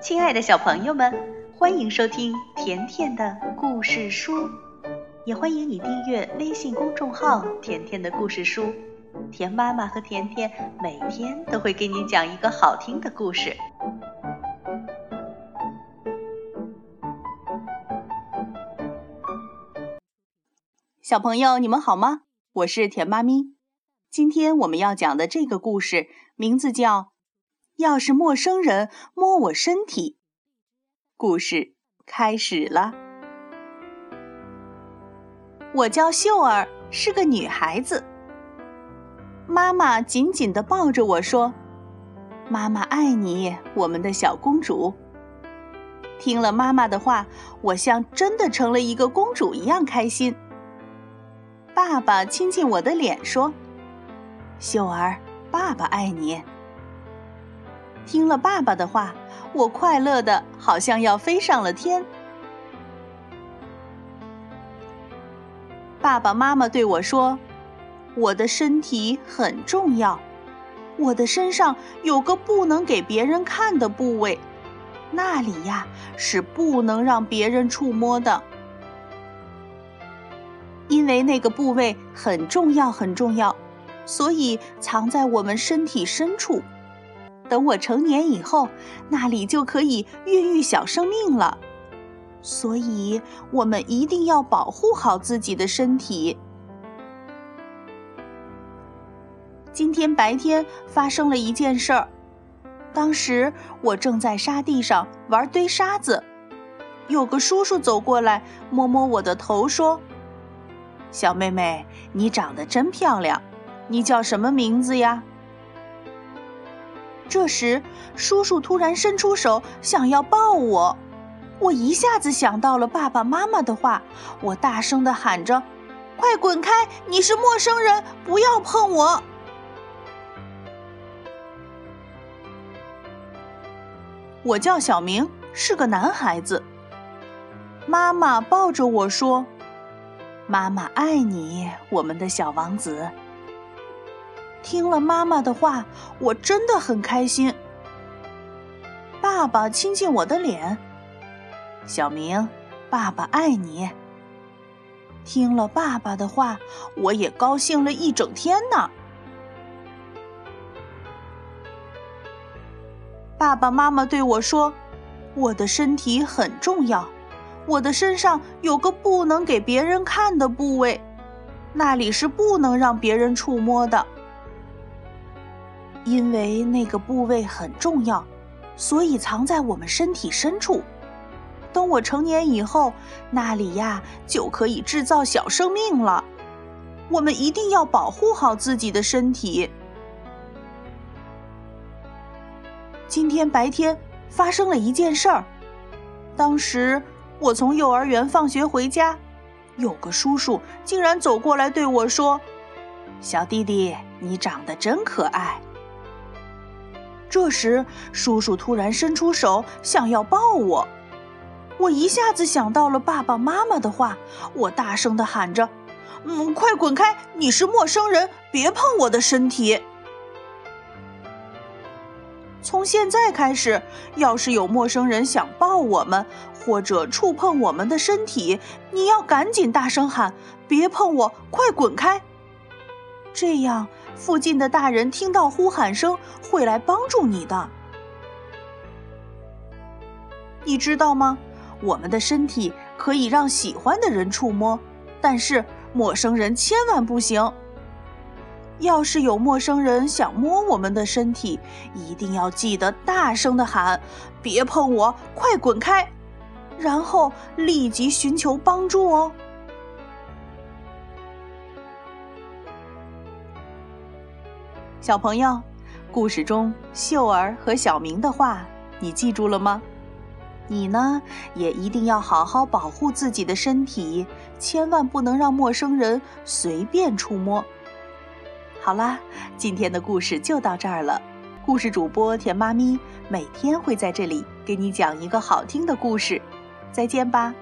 亲爱的小朋友们，欢迎收听甜甜的故事书，也欢迎你订阅微信公众号“甜甜的故事书”。甜妈妈和甜甜每天都会给你讲一个好听的故事。小朋友，你们好吗？我是甜妈咪。今天我们要讲的这个故事名字叫《要是陌生人摸我身体》。故事开始了。我叫秀儿，是个女孩子。妈妈紧紧地抱着我说：“妈妈爱你，我们的小公主。”听了妈妈的话，我像真的成了一个公主一样开心。爸爸亲亲我的脸说。秀儿，爸爸爱你。听了爸爸的话，我快乐的好像要飞上了天。爸爸妈妈对我说：“我的身体很重要，我的身上有个不能给别人看的部位，那里呀是不能让别人触摸的，因为那个部位很重要，很重要。”所以藏在我们身体深处，等我成年以后，那里就可以孕育小生命了。所以，我们一定要保护好自己的身体。今天白天发生了一件事儿，当时我正在沙地上玩堆沙子，有个叔叔走过来，摸摸我的头，说：“小妹妹，你长得真漂亮。”你叫什么名字呀？这时，叔叔突然伸出手，想要抱我。我一下子想到了爸爸妈妈的话，我大声的喊着：“快滚开！你是陌生人，不要碰我！”我叫小明，是个男孩子。妈妈抱着我说：“妈妈爱你，我们的小王子。”听了妈妈的话，我真的很开心。爸爸亲亲我的脸，小明，爸爸爱你。听了爸爸的话，我也高兴了一整天呢。爸爸妈妈对我说：“我的身体很重要，我的身上有个不能给别人看的部位，那里是不能让别人触摸的。”因为那个部位很重要，所以藏在我们身体深处。等我成年以后，那里呀就可以制造小生命了。我们一定要保护好自己的身体。今天白天发生了一件事儿，当时我从幼儿园放学回家，有个叔叔竟然走过来对我说：“小弟弟，你长得真可爱。”这时，叔叔突然伸出手，想要抱我。我一下子想到了爸爸妈妈的话，我大声的喊着：“嗯，快滚开！你是陌生人，别碰我的身体。”从现在开始，要是有陌生人想抱我们，或者触碰我们的身体，你要赶紧大声喊：“别碰我！快滚开！”这样。附近的大人听到呼喊声会来帮助你的，你知道吗？我们的身体可以让喜欢的人触摸，但是陌生人千万不行。要是有陌生人想摸我们的身体，一定要记得大声的喊：“别碰我，快滚开！”然后立即寻求帮助哦。小朋友，故事中秀儿和小明的话，你记住了吗？你呢，也一定要好好保护自己的身体，千万不能让陌生人随便触摸。好啦，今天的故事就到这儿了。故事主播甜妈咪每天会在这里给你讲一个好听的故事，再见吧。